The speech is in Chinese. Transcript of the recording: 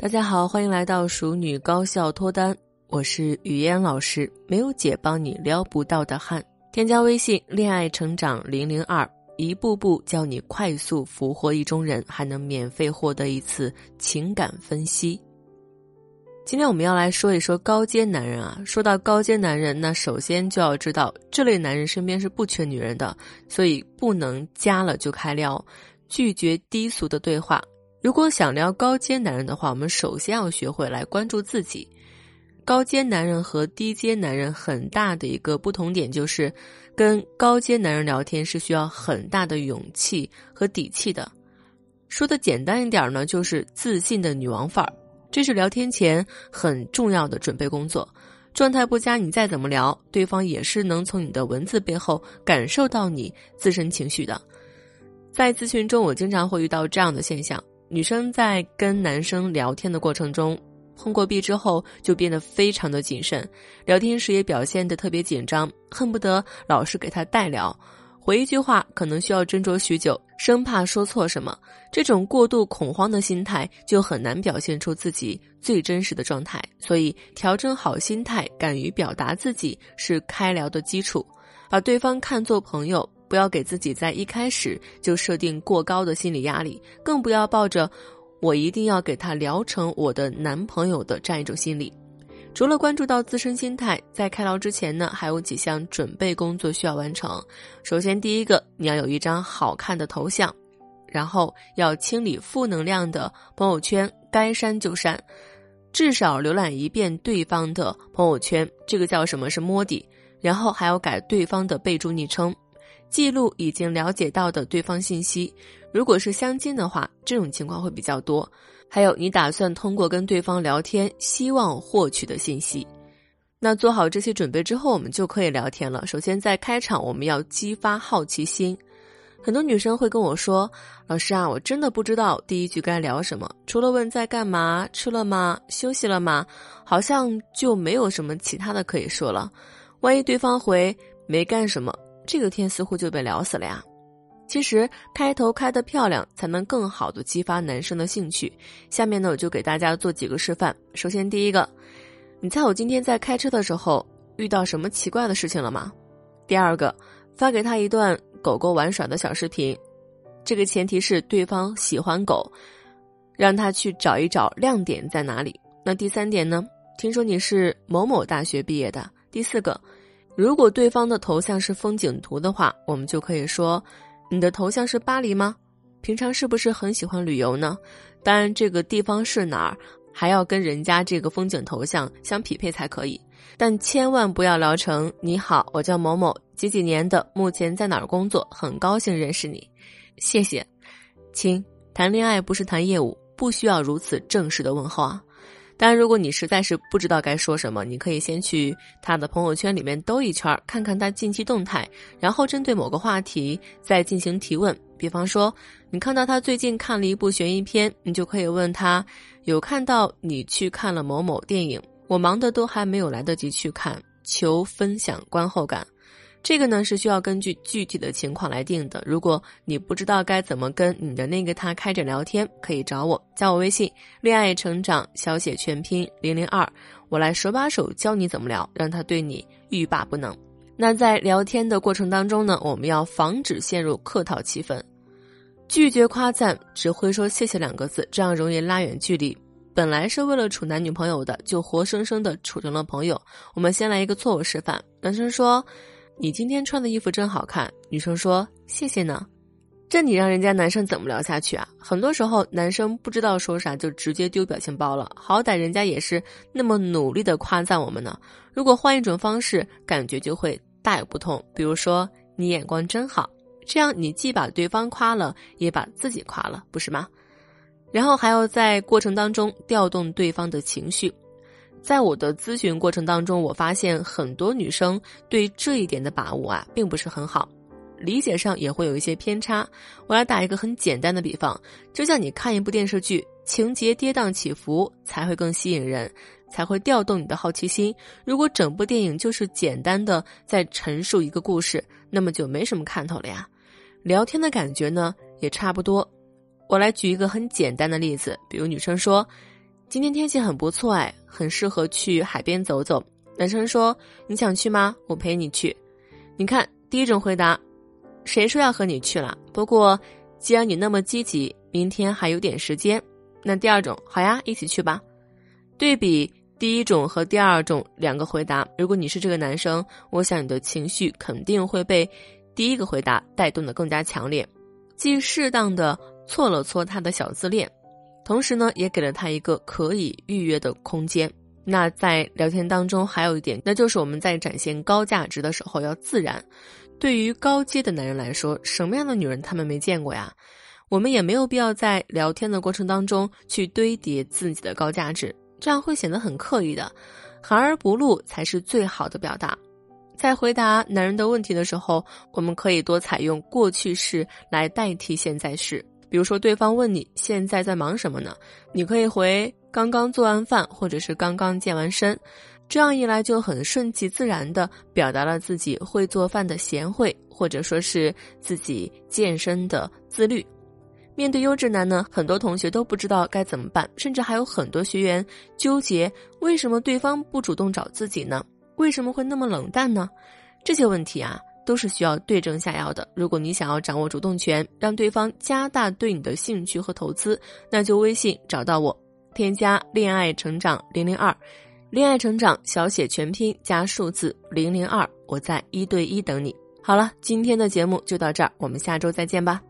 大家好，欢迎来到熟女高效脱单，我是语嫣老师，没有姐帮你撩不到的汉。添加微信“恋爱成长零零二”，一步步教你快速俘获意中人，还能免费获得一次情感分析。今天我们要来说一说高阶男人啊。说到高阶男人，那首先就要知道这类男人身边是不缺女人的，所以不能加了就开撩，拒绝低俗的对话。如果想聊高阶男人的话，我们首先要学会来关注自己。高阶男人和低阶男人很大的一个不同点就是，跟高阶男人聊天是需要很大的勇气和底气的。说的简单一点呢，就是自信的女王范儿，这是聊天前很重要的准备工作。状态不佳，你再怎么聊，对方也是能从你的文字背后感受到你自身情绪的。在咨询中，我经常会遇到这样的现象。女生在跟男生聊天的过程中，碰过壁之后就变得非常的谨慎，聊天时也表现得特别紧张，恨不得老是给他代聊，回一句话可能需要斟酌许久，生怕说错什么。这种过度恐慌的心态就很难表现出自己最真实的状态。所以，调整好心态，敢于表达自己是开聊的基础，把对方看作朋友。不要给自己在一开始就设定过高的心理压力，更不要抱着“我一定要给他聊成我的男朋友”的这样一种心理。除了关注到自身心态，在开聊之前呢，还有几项准备工作需要完成。首先，第一个，你要有一张好看的头像，然后要清理负能量的朋友圈，该删就删，至少浏览一遍对方的朋友圈，这个叫什么是摸底。然后还要改对方的备注昵称。记录已经了解到的对方信息，如果是相亲的话，这种情况会比较多。还有你打算通过跟对方聊天，希望获取的信息。那做好这些准备之后，我们就可以聊天了。首先在开场，我们要激发好奇心。很多女生会跟我说：“老师啊，我真的不知道第一句该聊什么，除了问在干嘛、吃了吗、休息了吗，好像就没有什么其他的可以说了。万一对方回没干什么。”这个天似乎就被聊死了呀！其实开头开得漂亮，才能更好的激发男生的兴趣。下面呢，我就给大家做几个示范。首先，第一个，你猜我今天在开车的时候遇到什么奇怪的事情了吗？第二个，发给他一段狗狗玩耍的小视频，这个前提是对方喜欢狗，让他去找一找亮点在哪里。那第三点呢？听说你是某某大学毕业的。第四个。如果对方的头像是风景图的话，我们就可以说：“你的头像是巴黎吗？平常是不是很喜欢旅游呢？”当然，这个地方是哪儿，还要跟人家这个风景头像相匹配才可以。但千万不要聊成“你好，我叫某某，几几年的，目前在哪儿工作，很高兴认识你，谢谢。”亲，谈恋爱不是谈业务，不需要如此正式的问候啊。当然，如果你实在是不知道该说什么，你可以先去他的朋友圈里面兜一圈，看看他近期动态，然后针对某个话题再进行提问。比方说，你看到他最近看了一部悬疑片，你就可以问他：有看到你去看了某某电影？我忙的都还没有来得及去看，求分享观后感。这个呢是需要根据具体的情况来定的。如果你不知道该怎么跟你的那个他开展聊天，可以找我，加我微信“恋爱成长小写全拼零零二”，我来手把手教你怎么聊，让他对你欲罢不能。那在聊天的过程当中呢，我们要防止陷入客套气氛，拒绝夸赞，只会说谢谢两个字，这样容易拉远距离。本来是为了处男女朋友的，就活生生的处成了朋友。我们先来一个错误示范，男生说。你今天穿的衣服真好看，女生说谢谢呢，这你让人家男生怎么聊下去啊？很多时候男生不知道说啥就直接丢表情包了，好歹人家也是那么努力的夸赞我们呢。如果换一种方式，感觉就会大有不同。比如说你眼光真好，这样你既把对方夸了，也把自己夸了，不是吗？然后还要在过程当中调动对方的情绪。在我的咨询过程当中，我发现很多女生对这一点的把握啊，并不是很好，理解上也会有一些偏差。我来打一个很简单的比方，就像你看一部电视剧，情节跌宕起伏才会更吸引人，才会调动你的好奇心。如果整部电影就是简单的在陈述一个故事，那么就没什么看头了呀。聊天的感觉呢，也差不多。我来举一个很简单的例子，比如女生说。今天天气很不错哎，很适合去海边走走。男生说：“你想去吗？我陪你去。”你看，第一种回答，谁说要和你去了？不过，既然你那么积极，明天还有点时间。那第二种，好呀，一起去吧。对比第一种和第二种两个回答，如果你是这个男生，我想你的情绪肯定会被第一个回答带动的更加强烈，既适当的搓了搓他的小自恋，同时呢，也给了他一个可以预约的空间。那在聊天当中还有一点，那就是我们在展现高价值的时候要自然。对于高阶的男人来说，什么样的女人他们没见过呀？我们也没有必要在聊天的过程当中去堆叠自己的高价值，这样会显得很刻意的，含而不露才是最好的表达。在回答男人的问题的时候，我们可以多采用过去式来代替现在式。比如说，对方问你现在在忙什么呢？你可以回刚刚做完饭，或者是刚刚健完身。这样一来，就很顺其自然地表达了自己会做饭的贤惠，或者说是自己健身的自律。面对优质男呢，很多同学都不知道该怎么办，甚至还有很多学员纠结为什么对方不主动找自己呢？为什么会那么冷淡呢？这些问题啊。都是需要对症下药的。如果你想要掌握主动权，让对方加大对你的兴趣和投资，那就微信找到我，添加“恋爱成长零零二”，恋爱成长小写全拼加数字零零二，我在一对一等你。好了，今天的节目就到这儿，我们下周再见吧。